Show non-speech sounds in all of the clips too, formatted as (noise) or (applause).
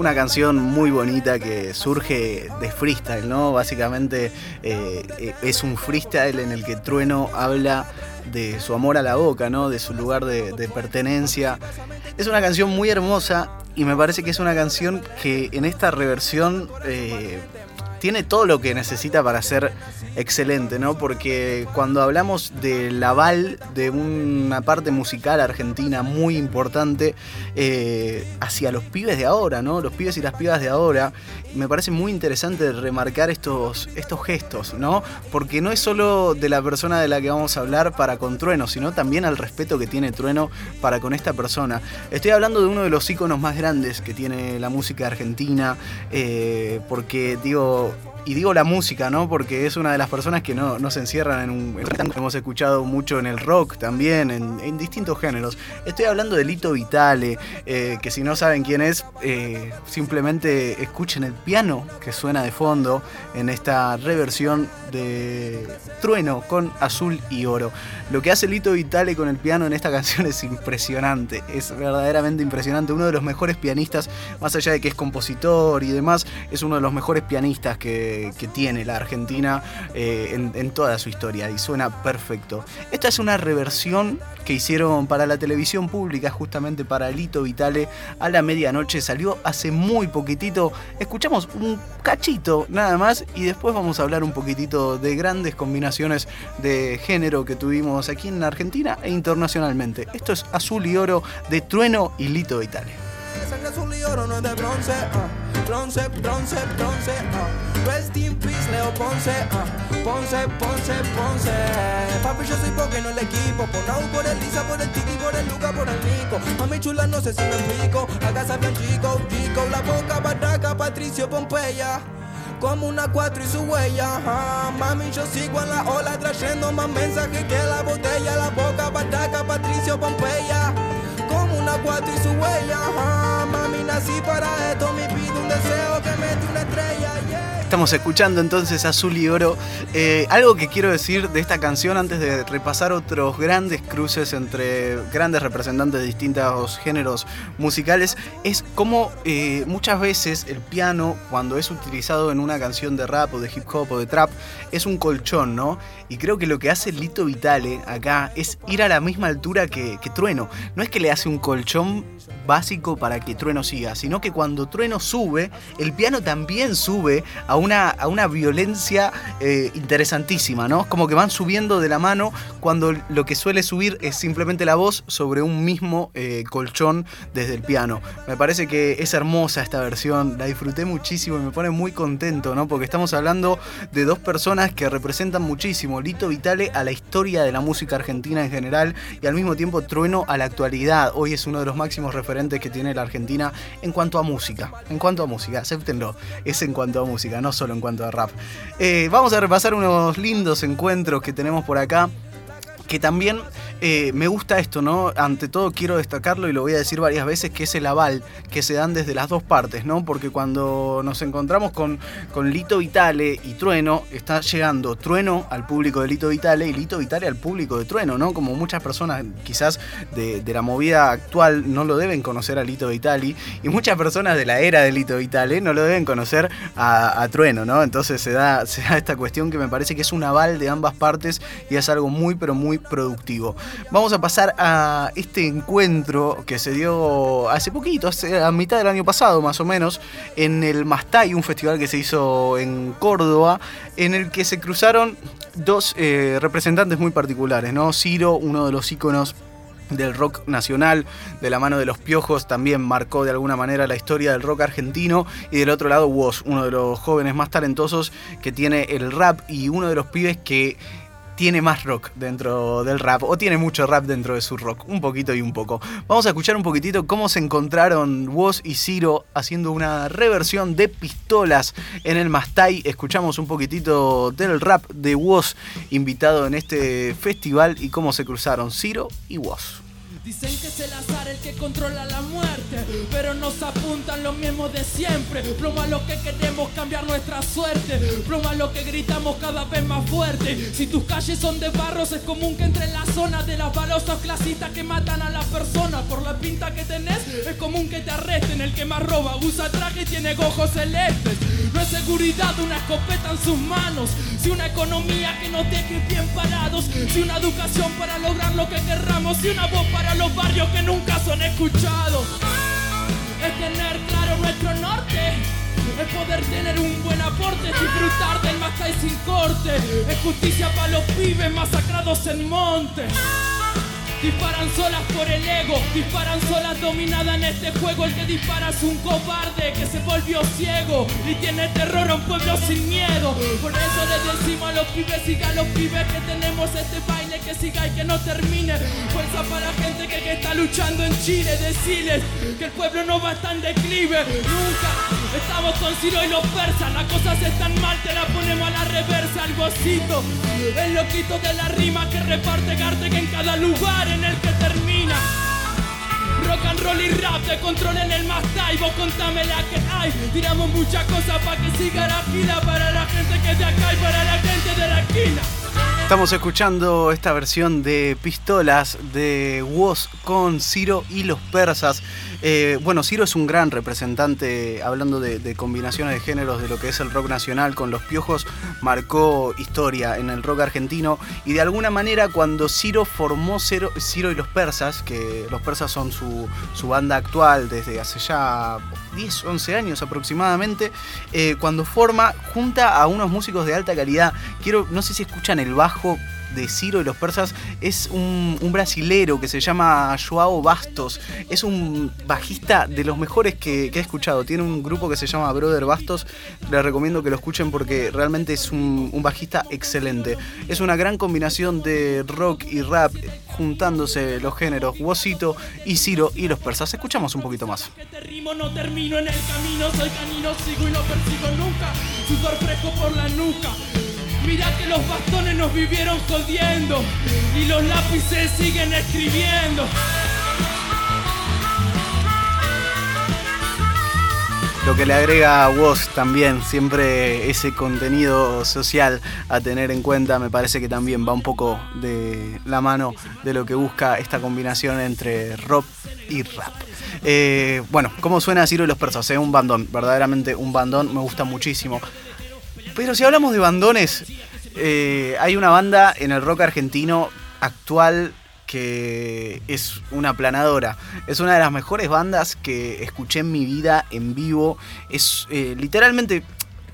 una canción muy bonita que surge de freestyle, ¿no? Básicamente eh, eh, es un freestyle en el que Trueno habla de su amor a la boca, ¿no? De su lugar de, pertenencia. Es una canción muy hermosa y me parece que es una canción que en esta reversión eh, tiene todo lo que necesita para ser excelente, ¿no? Porque cuando hablamos del aval de una parte musical argentina muy importante eh, hacia los pibes de ahora, ¿no? Los pibes y las pibas de ahora, me parece muy interesante remarcar estos, estos gestos, ¿no? Porque no es solo de la persona de la que vamos a hablar para con Trueno, sino también al respeto que tiene Trueno para con esta persona. Estoy hablando de uno de los íconos más grandes que tiene la música argentina, eh, porque digo, y digo la música, ¿no? Porque es una de las personas que no, no se encierran en un... hemos escuchado mucho en el rock también, en, distintos géneros. Estoy hablando de Lito Vitale, eh, que si no saben quién es, eh, simplemente escuchen el piano que suena de fondo en esta reversión de Trueno con azul y oro. Lo que hace Lito Vitale con el piano en esta (laughs) canción es impresionante, es verdaderamente impresionante. Uno de los mejores pianistas, más allá de que es compositor y demás, es uno de los mejores pianistas que que, tiene la Argentina eh, en, toda su historia y suena perfecto. Esta es una reversión que hicieron para la televisión pública, justamente para Lito Vitale, a la medianoche. Salió hace muy poquitito. Escuchamos un cachito nada más y después vamos a hablar un poquitito de grandes combinaciones de género que tuvimos aquí en Argentina e internacionalmente. Esto es Azul y Oro de Trueno y Lito Vitale. Azul y oro no es de bronce, uh. bronce, bronce, bronce. Uh. Rest in peace, Leo Ponce, uh. Ponce, Ponce, Ponce. Papi, yo soy porque no el equipo. Por Raúl, por el Lisa, por el Tiki, por el Luca, por el Nico. Mami chula, no sé si me explico. Acá bien chico, chico. La boca, barraca, Patricio, Pompeya como una cuatro y su huella. Mami, yo sigo en la ola trayendo más mensajes que la botella. La boca, bataca, Patricio Pompeya. Una cuatro y su huella. Mami, nací para esto. Me pido un deseo que mete una estrella. Estamos escuchando entonces Azul y Oro. Eh, algo que quiero decir de esta canción antes de repasar otros grandes cruces entre grandes representantes de distintos géneros musicales es como eh, muchas veces el piano cuando es utilizado en una canción de rap o de hip hop o de trap es un colchón, ¿no? Y creo que lo que hace Lito Vitale acá es ir a la misma altura que, Trueno. No es que le hace un colchón básico para que Trueno siga, sino que cuando Trueno sube, el piano también sube a una, a una violencia eh, interesantísima, ¿no? Como que van subiendo de la mano cuando lo que suele subir es simplemente la voz sobre un mismo eh, colchón desde el piano. Me parece que es hermosa esta versión, la disfruté muchísimo y me pone muy contento, ¿no? Porque estamos hablando de dos personas que representan muchísimo Lito Vitale a la historia de la música argentina en general y al mismo tiempo Trueno a la actualidad. Hoy es uno de los máximos referentes que tiene la Argentina en cuanto a música. En cuanto a música, acéptenlo. Es en cuanto a música, no solo en cuanto a rap. Eh, vamos a repasar unos lindos encuentros que tenemos por acá que también eh, me gusta esto, ¿no? Ante todo quiero destacarlo y lo voy a decir varias veces, que es el aval que se dan desde las dos partes, ¿no? Porque cuando nos encontramos con, con Lito Vitale y Trueno, está llegando Trueno al público de Lito Vitale y Lito Vitale al público de Trueno, ¿no? Como muchas personas quizás de, la movida actual no lo deben conocer a Lito Vitale y muchas personas de la era de Lito Vitale no lo deben conocer a, Trueno, ¿no? Entonces se da, se da esta cuestión que me parece que es un aval de ambas partes y es algo muy, pero muy productivo. Vamos a pasar a este encuentro que se dio hace poquito, a mitad del año pasado más o menos, en el Mastay, un festival que se hizo en Córdoba, en el que se cruzaron dos eh, representantes muy particulares, ¿no? Ciro, uno de los íconos del rock nacional, de la mano de los piojos, también marcó de alguna manera la historia del rock argentino. Y del otro lado, Woz, uno de los jóvenes más talentosos que tiene el rap y uno de los pibes que tiene más rock dentro del rap, o tiene mucho rap dentro de su rock, un poquito y un poco. Vamos a escuchar un poquitito cómo se encontraron Woz y Ciro haciendo una reversión de pistolas en el Mastai. Escuchamos un poquitito del rap de Woz invitado en este festival y cómo se cruzaron Ciro y Woz. Dicen que es el azar el que controla la muerte. Pero nos apuntan los mismos de siempre. Lo que queremos cambiar nuestra suerte, lo que gritamos cada vez más fuerte. Si tus calles son de barros, es común que entre en la zona de las balosos clasistas que matan a las personas. Por la pinta que tenés, es común que te arresten. El que más roba usa traje y tiene ojos celestes. No es seguridad una escopeta en sus manos, si una economía que nos deje bien parados, si una educación para lograr lo que querramos, si una voz para los barrios que nunca son escuchados. Es tener claro nuestro norte. Es poder tener un buen aporte, disfrutar del más sin corte. Es justicia para los pibes masacrados en monte. Disparan solas por el ego, disparan solas dominada en este juego. El que dispara es un cobarde que se volvió ciego y tiene terror a un pueblo sin miedo. Por eso le decimos a los pibes, siga a los pibes que tenemos este baile que siga y que no termine. Fuerza para la gente que, está luchando en Chile, decirles que el pueblo no va a estar en declive, nunca. Estamos con Ciro y los persas, las cosas están mal, te la ponemos a la reversa, el gocito, el loquito de la rima que reparte Garte que en cada lugar en el que termina. Rock and roll y rap de control en el más vos contame la que hay. Tiramos muchas cosas para que siga la fila para la gente que es de acá y para la gente de la esquina. Estamos escuchando esta versión de Pistolas de Woz con Ciro y los persas. Eh, bueno, Ciro es un gran representante, hablando de, combinaciones de géneros de lo que es el rock nacional con los piojos, marcó historia en el rock argentino. Y de alguna manera cuando Ciro formó Ciro, y los persas, que los persas son su, banda actual desde hace ya 10, 11 años aproximadamente, eh, cuando forma, junta a unos músicos de alta calidad, quiero, no sé si escuchan el bajo, de Ciro y los persas es un, brasilero que se llama Joao Bastos. Es un bajista de los mejores que, he escuchado. Tiene un grupo que se llama Brother Bastos. Les recomiendo que lo escuchen porque realmente es un, bajista excelente. Es una gran combinación de rock y rap juntándose los géneros Wosito y Ciro y los persas. Escuchamos un poquito más. Mira que los bastones nos vivieron jodiendo y los lápices siguen escribiendo. Lo que le agrega a Woz también, siempre ese contenido social a tener en cuenta, me parece que también va un poco de la mano de lo que busca esta combinación entre rock y rap. Eh, bueno, ¿cómo suena Ciro y los Persas? Es un bandón, verdaderamente un bandón, me gusta muchísimo. Pero si hablamos de bandones, eh, hay una banda en el rock argentino actual que es una planadora. Es una de las mejores bandas que escuché en mi vida en vivo. Es eh, literalmente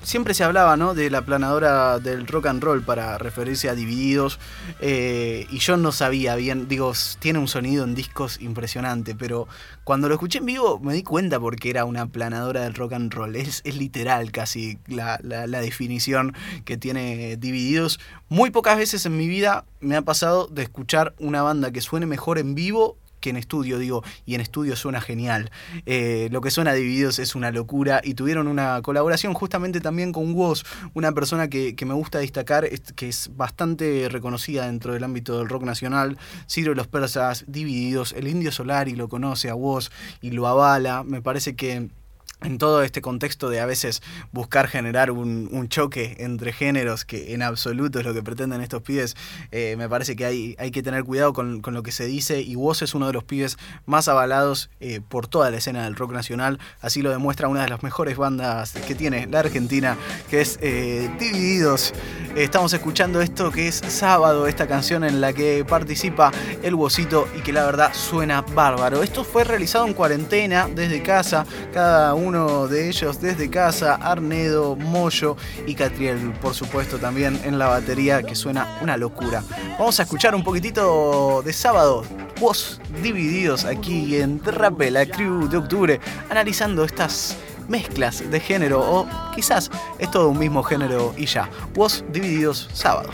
siempre se hablaba ¿no? de la planadora del rock and roll para referirse a Divididos eh, y yo no sabía bien, digo, tiene un sonido en discos impresionante, pero cuando lo escuché en vivo me di cuenta porque era una planadora del rock and roll, es, es literal casi la, la definición que tiene Divididos. Muy pocas veces en mi vida me ha pasado de escuchar una banda que suene mejor en vivo que en estudio, digo, y en estudio suena genial. Eh, lo que suena Divididos es una locura y tuvieron una colaboración justamente también con Woz, una persona que, me gusta destacar, que es bastante reconocida dentro del ámbito del rock nacional, Ciro los Persas, Divididos, el Indio Solari lo conoce a Woz y lo avala, me parece que en todo este contexto de a veces buscar generar un, choque entre géneros, que en absoluto es lo que pretenden estos pibes, eh, me parece que hay, hay que tener cuidado con, lo que se dice y vos es uno de los pibes más avalados eh, por toda la escena del rock nacional, así lo demuestra una de las mejores bandas que tiene la Argentina, que es eh, Divididos. Estamos escuchando esto que es Sábado, esta canción en la que participa el Wosito y que la verdad suena bárbaro. Esto fue realizado en cuarentena desde casa, cada uno uno de ellos desde casa, Arnedo, Moyo y Catriel, por supuesto, también en la batería, que suena una locura. Vamos a escuchar un poquitito de sábado, voz divididos aquí en Trape, la crew de octubre, analizando estas mezclas de género o quizás es todo un mismo género y ya. Voz divididos sábado.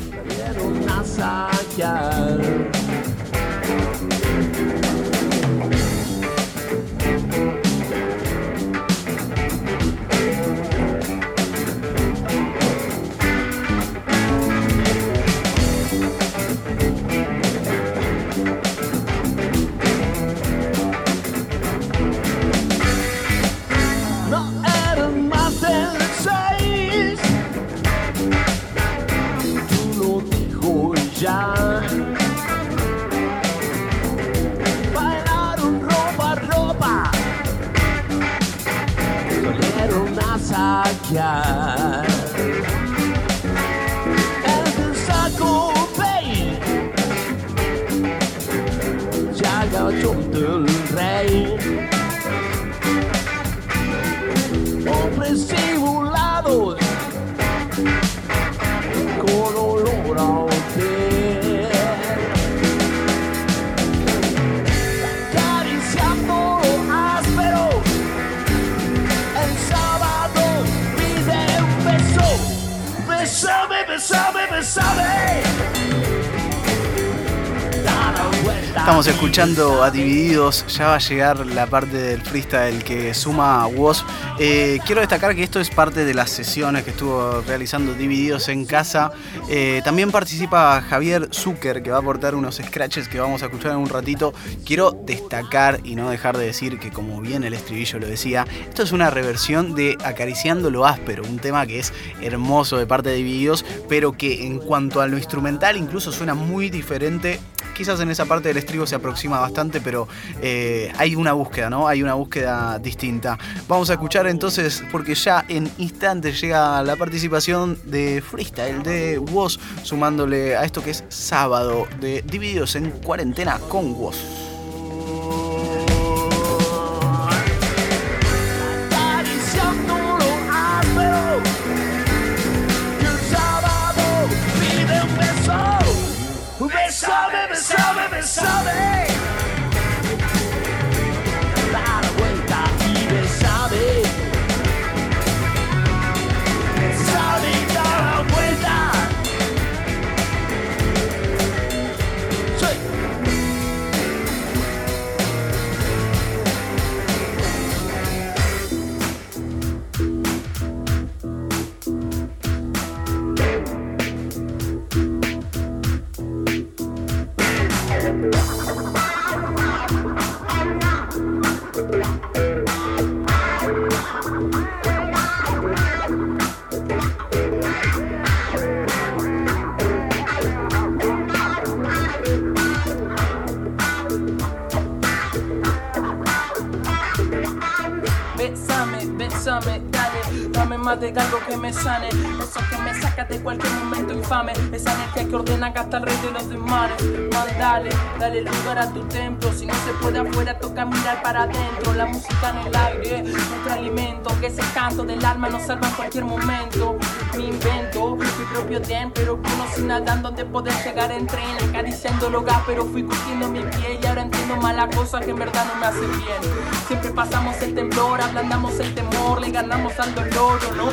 God. Estamos escuchando a Divididos, ya va a llegar la parte del freestyle que suma Woz. Eh, quiero destacar que esto es parte de las sesiones que estuvo realizando Divididos en casa. Eh, también participa Javier Zucker, que va a aportar unos scratches que vamos a escuchar en un ratito. Quiero destacar y no dejar de decir que, como bien el estribillo lo decía, esto es una reversión de Acariciando lo áspero, un tema que es hermoso de parte de Divididos, pero que en cuanto a lo instrumental incluso suena muy diferente quizás en esa parte del estribo se aproxima bastante, pero eh, hay una búsqueda, ¿no? Hay una búsqueda distinta. Vamos a escuchar entonces, porque ya en instantes llega la participación de Freestyle, de Woz, sumándole a esto que es sábado, de Divididos en Cuarentena con Woz. saudade. Que me sane. Eso que me saca de cualquier momento infame. Esa energía que ordena hasta el rey de los desmares. Man, dale, lugar a tu templo. Si no se puede afuera, toca mirar para adentro. La música en el aire, nuestro alimento. Que ese canto del alma nos salva en cualquier momento. Mi invento, mi propio den, pero conocí nadando de poder llegar en tren. Acariciando el hogar, pero fui cogiendo mi pie. Y ahora entiendo mala cosa que en verdad no me hace bien. Siempre pasamos el temblor, ablandamos el temor, le ganamos al dolor, ¿o no?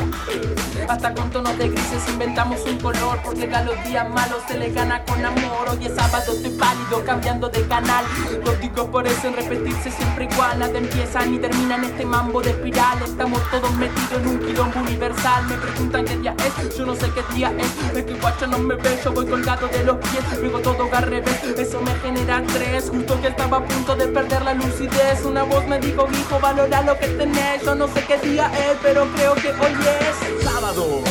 Hasta con tonos de grises inventamos un color, porque a los días malos le gana con amor. Hoy es sábado, estoy pálido, cambiando de canal. Los digo por eso en repetirse siempre igual, nada empieza ni termina en este mambo de espiral. Estamos todos metidos en un quilombo universal. Me preguntan qué día es, yo no sé qué día es. Es que guacho no me ve, yo voy colgado de los pies, luego todo al revés. Eso me genera estrés, justo que estaba a punto de perder la lucidez. Una voz me dijo, hijo, valora lo que tenés. Yo no sé qué día es, pero creo que hoy es Sábado,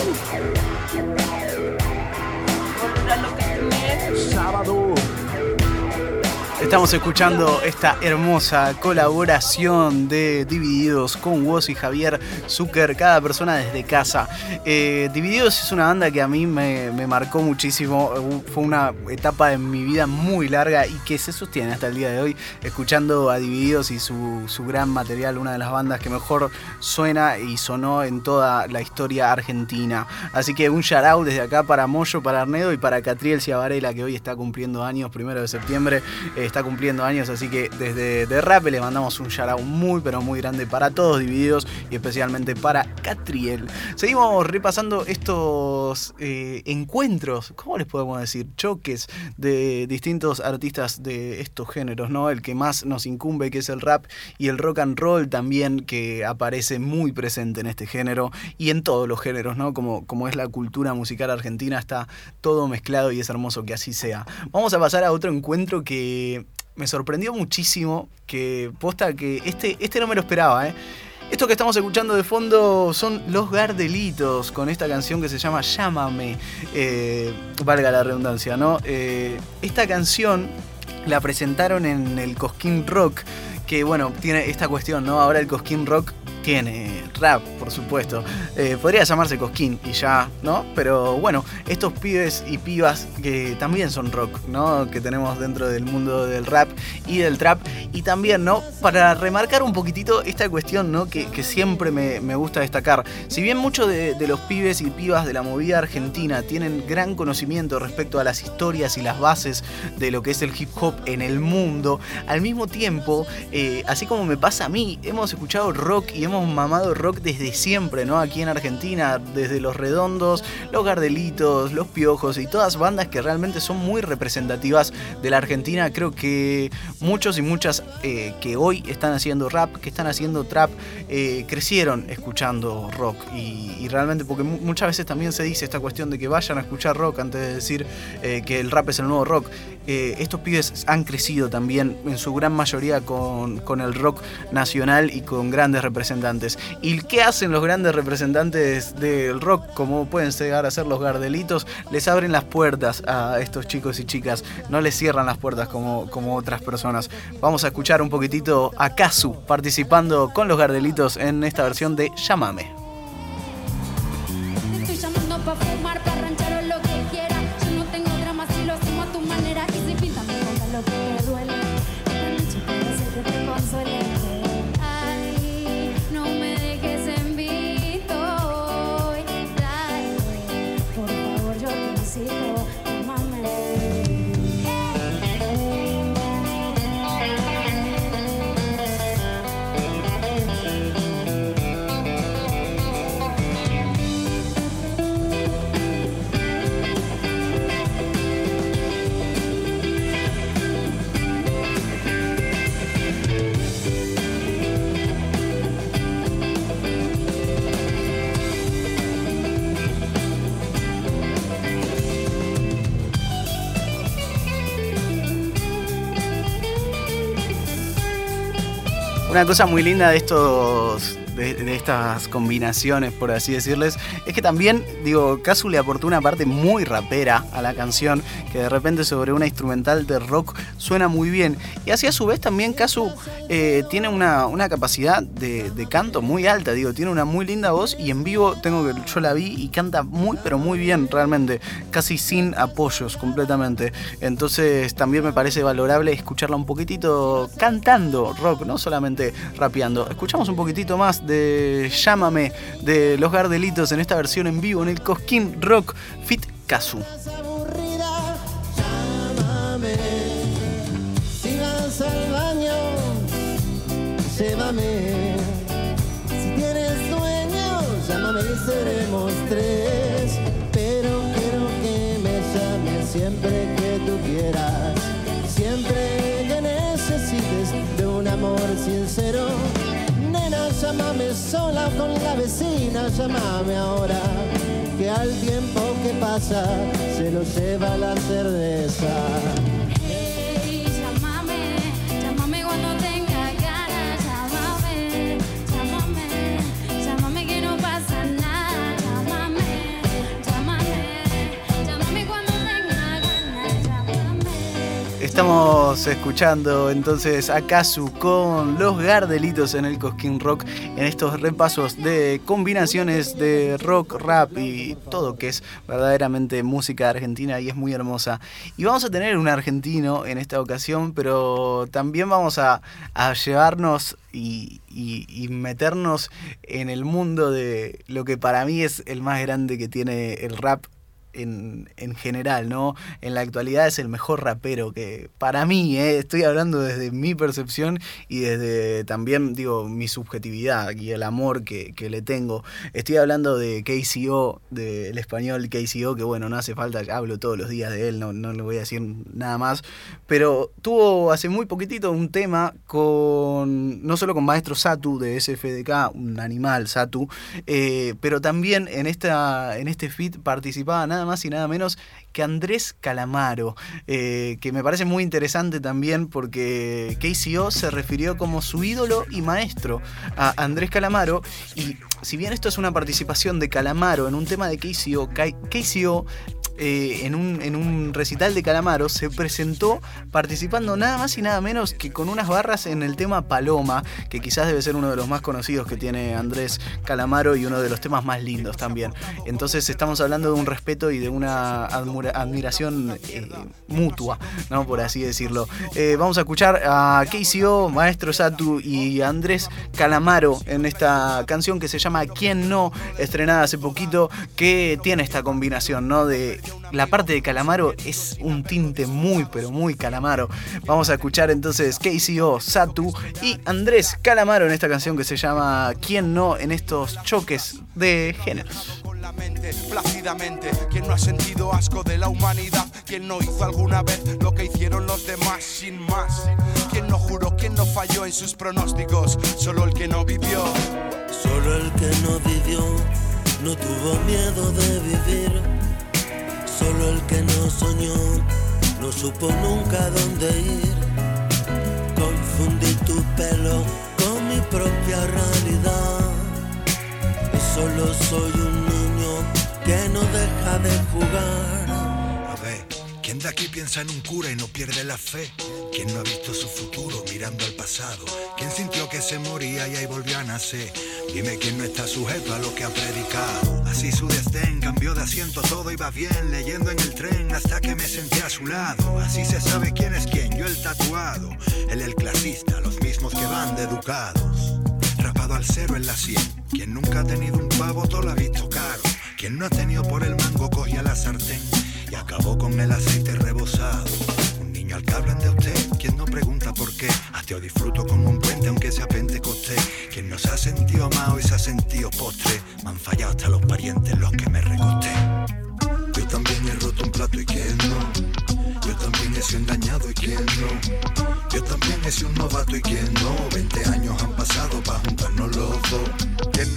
valora lo que. Sábado. Estamos escuchando esta hermosa colaboración de Divididos con Woz y Javier Zucker, cada persona desde casa. Eh, Divididos es una banda que a mí me, marcó muchísimo, Uh, fue una etapa en mi vida muy larga y que se sostiene hasta el día de hoy, escuchando a Divididos y su, su gran material, una de las bandas que mejor suena y sonó en toda la historia argentina. Así que un shout out desde acá para Moyo, para Arnedo y para Catriel Ciavarela, que hoy está cumpliendo años, primero de septiembre. Eh, está cumpliendo años, así que desde de Rap le mandamos un shout muy pero muy grande para todos divididos y especialmente para Catriel. Seguimos repasando estos eh, encuentros, ¿cómo les podemos decir? Choques de distintos artistas de estos géneros, ¿no? El que más nos incumbe, que es el rap, y el rock and roll también, que aparece muy presente en este género y en todos los géneros, ¿no? Como, como es la cultura musical argentina, está todo mezclado y es hermoso que así sea. Vamos a pasar a otro encuentro que me sorprendió muchísimo, que posta que este, este no me lo esperaba, ¿eh? Esto que estamos escuchando de fondo son Los Gardelitos con esta canción que se llama Llámame, eh, valga la redundancia, ¿no? Eh, esta canción la presentaron en el Cosquín Rock, que bueno, tiene esta cuestión, ¿no? Ahora el Cosquín Rock tiene rap, por supuesto. Eh, podría llamarse Cosquín y ya, ¿no? Pero bueno, estos pibes y pibas que también son rock, ¿no? Que tenemos dentro del mundo del rap y del trap. Y también, ¿no? Para remarcar un poquitito esta cuestión, ¿no? Que, siempre me, gusta destacar. Si bien muchos de, los pibes y pibas de la movida argentina tienen gran conocimiento respecto a las historias y las bases de lo que es el hip hop en el mundo, al mismo tiempo, eh, así como me pasa a mí, hemos escuchado rock y hemos hemos mamado rock desde siempre, ¿no? Aquí en Argentina, desde Los Redondos, Los Gardelitos, Los Piojos y todas bandas que realmente son muy representativas de la Argentina. Creo que muchos y muchas eh, que hoy están haciendo rap, que están haciendo trap, eh, crecieron escuchando rock. Y, realmente, porque muchas veces también se dice esta cuestión de que vayan a escuchar rock antes de decir eh, que el rap es el nuevo rock. Estos pibes han crecido también en su gran mayoría con, con el rock nacional y con grandes representantes ¿Y qué hacen los grandes representantes del rock, como pueden llegar a ser los Gardelitos? Les abren las puertas a estos chicos y chicas, no les cierran las puertas como, como otras personas. Vamos a escuchar un poquitito a Kazu participando con los Gardelitos en esta versión de Llámame. Una cosa muy linda de estos de, estas combinaciones, por así decirles, es que también, digo, Kazu le aportó una parte muy rapera a la canción, que de repente sobre una instrumental de rock suena muy bien. Y así a su vez también Kazu eh, tiene una, capacidad de, canto muy alta, digo, tiene una muy linda voz y en vivo tengo que yo la vi y canta muy pero muy bien realmente, casi sin apoyos completamente. Entonces también me parece valorable escucharla un poquitito cantando rock, no solamente rapeando. Escuchamos un poquitito más de Llámame de Los Gardelitos en esta versión en vivo en el Cosquín Rock Fit Kazu. Llámame ahora, que al tiempo que pasa se lo lleva la cerveza. Estamos escuchando entonces a con los Gardelitos en el Cosquín Rock en estos repasos de combinaciones de rock, rap y todo que es verdaderamente música argentina y es muy hermosa. Y vamos a tener un argentino en esta ocasión, pero también vamos a, llevarnos y, y, meternos en el mundo de lo que para mí es el más grande que tiene el rap en, en, general, ¿no? En la actualidad es el mejor rapero que para mí, ¿eh? estoy hablando desde mi percepción y desde también, digo, mi subjetividad y el amor que, le tengo. Estoy hablando de KCO, del español KCO, que bueno, no hace falta, hablo todos los días de él, no, no le voy a decir nada más, pero tuvo hace muy poquitito un tema con, no solo con Maestro Satu de SFDK, un animal Satu, eh, pero también en, esta, en este feat participaban nada más y nada menos que Andrés Calamaro, eh, que me parece muy interesante también porque KCO se refirió como su ídolo y maestro a Andrés Calamaro. Y si bien esto es una participación de Calamaro en un tema de KCO, KCO eh, en, un, en un recital de Calamaro se presentó participando nada más y nada menos que con unas barras en el tema Paloma, que quizás debe ser uno de los más conocidos que tiene Andrés Calamaro y uno de los temas más lindos también. Entonces estamos hablando de un respeto y de una admiración eh, mutua, ¿no? por así decirlo. Eh, vamos a escuchar a KCO, Maestro Satu y Andrés Calamaro en esta canción que se llama ¿Quién no? estrenada hace poquito, que tiene esta combinación ¿no? de la parte de Calamaro es un tinte muy, pero muy Calamaro. Vamos a escuchar entonces KCO, Satu y Andrés Calamaro en esta canción que se llama ¿Quién no? en estos choques de géneros plácidamente. Quien no ha sentido asco de la humanidad, quien no hizo alguna vez lo que hicieron los demás sin más. Quien no juró, quien no falló en sus pronósticos, solo el que no vivió. Solo el que no vivió, no tuvo miedo de vivir Solo el que no soñó no supo nunca dónde ir. Confundí tu pelo con mi propia realidad. Y solo soy un niño que no deja de jugar. A ver, ¿quién de aquí piensa en un cura y no pierde la fe? ¿Quién no ha visto su futuro mirando al pasado? ¿Quién sintió que se moría y ahí volvió a nacer? Dime quién no está sujeto a lo que ha predicado. Así su desdén cambió de asiento, todo iba bien, leyendo en el tren hasta que me senté a su lado. Así se sabe quién es quién, yo el tatuado, él el clasista, los mismos que van de educados. Rapado al cero en la sien, quien nunca ha tenido un pavo todo lo ha visto caro. Quien no ha tenido por el mango cogía la sartén y acabó con el aceite rebosado. Un niño al que hablan de usted, pregunta por qué. Hasta yo disfruto como un puente aunque sea pentecoste. Quien no se ha sentido amado y se ha sentido postre. Me han fallado hasta los parientes los que me recosté. Yo también he roto un plato y quien no. Yo también he sido engañado y quien no. Yo también he sido un novato y quien no. 20 años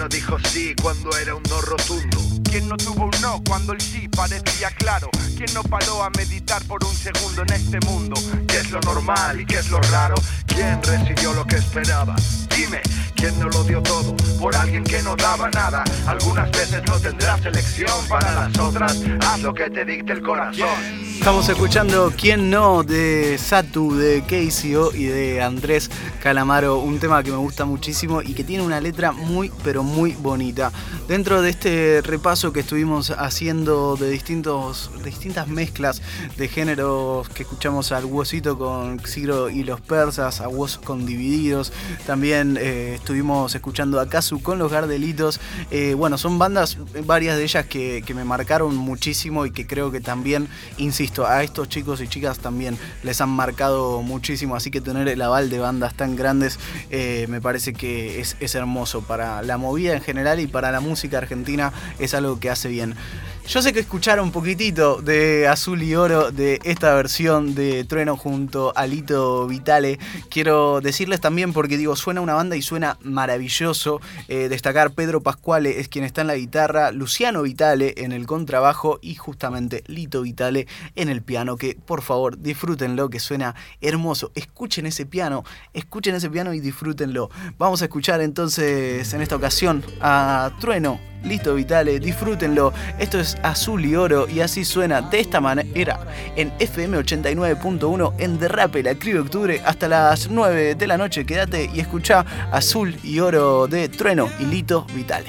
no dijo sí cuando era un no rotundo? ¿Quién no tuvo un no cuando el sí parecía claro? ¿Quién no paró a meditar por un segundo en este mundo? ¿Qué es lo normal y qué es lo raro? ¿Quién recibió lo que esperaba? Dime, ¿quién no lo dio todo por alguien que no daba nada? Algunas veces no tendrás elección, para las otras haz lo que te dicte el corazón. Estamos escuchando ¿Quién no? de Satu, de KCO y de Andrés Calamaro, un tema que me gusta muchísimo y que tiene una letra muy pero muy bonita. Dentro de este repaso que estuvimos haciendo de distintos, distintas mezclas de géneros que escuchamos al Huesito con Xiro y los persas, a Hues con Divididos, también eh, estuvimos escuchando a Kazu con los Gardelitos. Eh, bueno, son bandas, varias de ellas que, que me marcaron muchísimo y que creo que también, a estos chicos y chicas también les han marcado muchísimo, así que tener el aval de bandas tan grandes eh, me parece que es, es hermoso para la movida en general y para la música argentina es algo que hace bien. Yo sé que escucharon un poquitito de Azul y Oro de esta versión de Trueno junto a Lito Vitale. Quiero decirles también, porque digo, suena una banda y suena maravilloso. eh, destacar Pedro Pascuale es quien está en la guitarra, Luciano Vitale en el contrabajo y justamente Lito Vitale en el piano. Que por favor disfrútenlo, que suena hermoso. Escuchen ese piano, escuchen ese piano y disfrútenlo. Vamos a escuchar entonces en esta ocasión a Trueno Lito Vitale, disfrútenlo. Esto es Azul y Oro y así suena de esta manera en FM 89.1 en Derrape la Crio Octubre hasta las 9 de la noche. Quédate y escucha Azul y Oro de Trueno y Lito Vitale.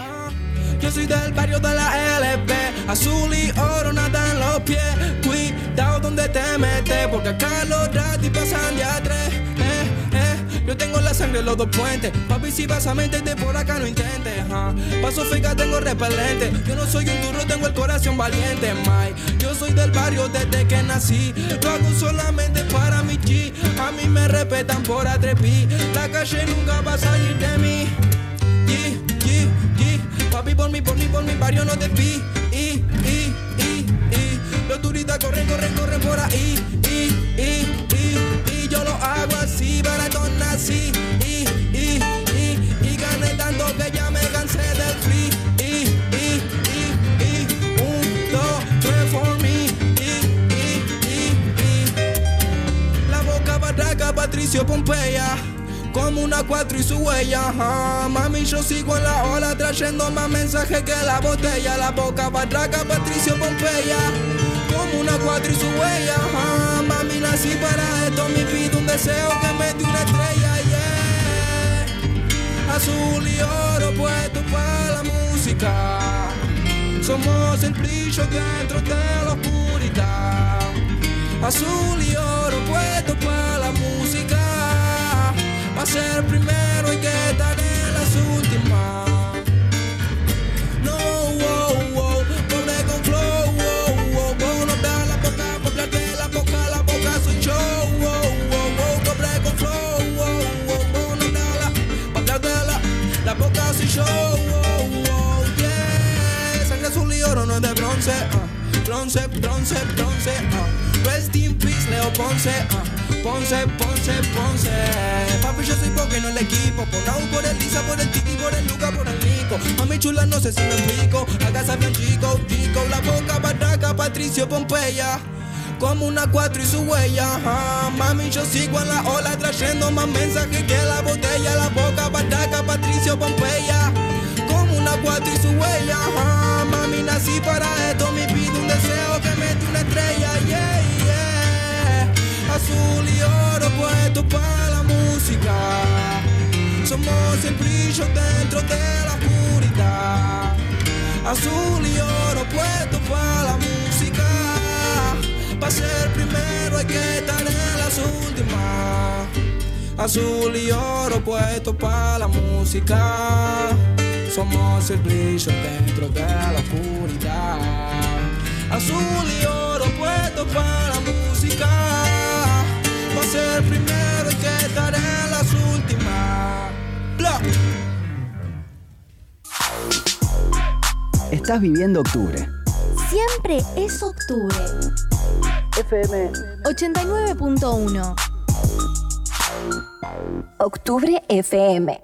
Yo soy del barrio de la LB, azul y oro nada en los pies. Cuidado donde te metes, porque acá los ratis pasan de a tres. Yo tengo la sangre en los dos puentes, papi si vas a meterte por acá no intentes. Paso feca tengo repelente, yo no soy un duro, tengo el corazón valiente, Mike. Yo soy del barrio desde que nací, lo hago solamente para mi G. A mí me respetan por atreví, la calle nunca va a salir de mí. Yeah, yeah, yeah. Papi, por mí, por mí, por mi barrio no te vi. Y, y, y, y. Los turistas corren, corren, corren por ahí. Y, y, y, y. Yo lo hago así, así y, y, y, y gané tanto que ya me cansé del free y, y, y, y, un, dos, tres for me y, y, y, y. La boca barraca Patricio Pompeya como una cuatro y su huella. Mami, yo sigo en la ola trayendo más mensajes que la botella. La boca batraca, Patricio Pompeya. Como una cuatro y su huella. Mami, nací para esto, mi pido un deseo que me dé una estrella. Azul y oro puesto para la música, somos el brillo dentro de la oscuridad. Azul y oro puesto para la música a ser primero hay que si me explico. Acá bien chico, chico. La boca, barraca, Patricio, Pompeya. Como una cuatro y su huella. Mami, yo sigo en la ola trayendo más mensajes que la botella. La boca, barraca, Patricio, Pompeya. Como una cuatro y su huella. Mami, nací para esto. Me pido un deseo que me dé una estrella. Yeah, yeah azul y oro puesto para la música. Somos el brillo dentro de la. Azul y oro puesto para la música. Para ser primero hay que estar en las últimas. Azul y oro puesto para la música. Somos el brillo dentro de la oscuridad. Azul y oro puesto para la música ser primero y que estaré en las últimas. Estás viviendo octubre. Siempre es octubre. FM 89.1. Octubre FM